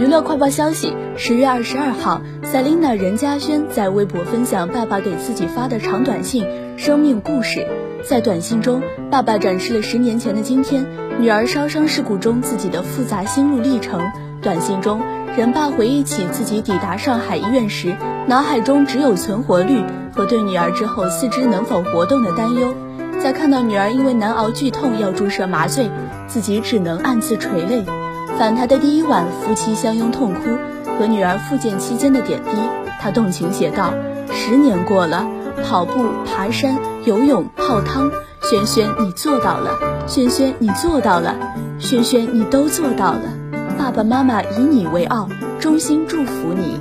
娱乐快报消息：十月二十二号，Selina 任嘉萱在微博分享爸爸给自己发的长短信《生命故事》。在短信中，爸爸展示了十年前的今天，女儿烧伤事故中自己的复杂心路历程。短信中，任爸回忆起自己抵达上海医院时，脑海中只有存活率和对女儿之后四肢能否活动的担忧。在看到女儿因为难熬剧痛要注射麻醉，自己只能暗自垂泪。返台的第一晚，夫妻相拥痛哭，和女儿复健期间的点滴，他动情写道：“十年过了，跑步、爬山、游泳、泡汤，轩轩你做到了，轩轩你做到了，轩轩你都做到了，爸爸妈妈以你为傲，衷心祝福你。”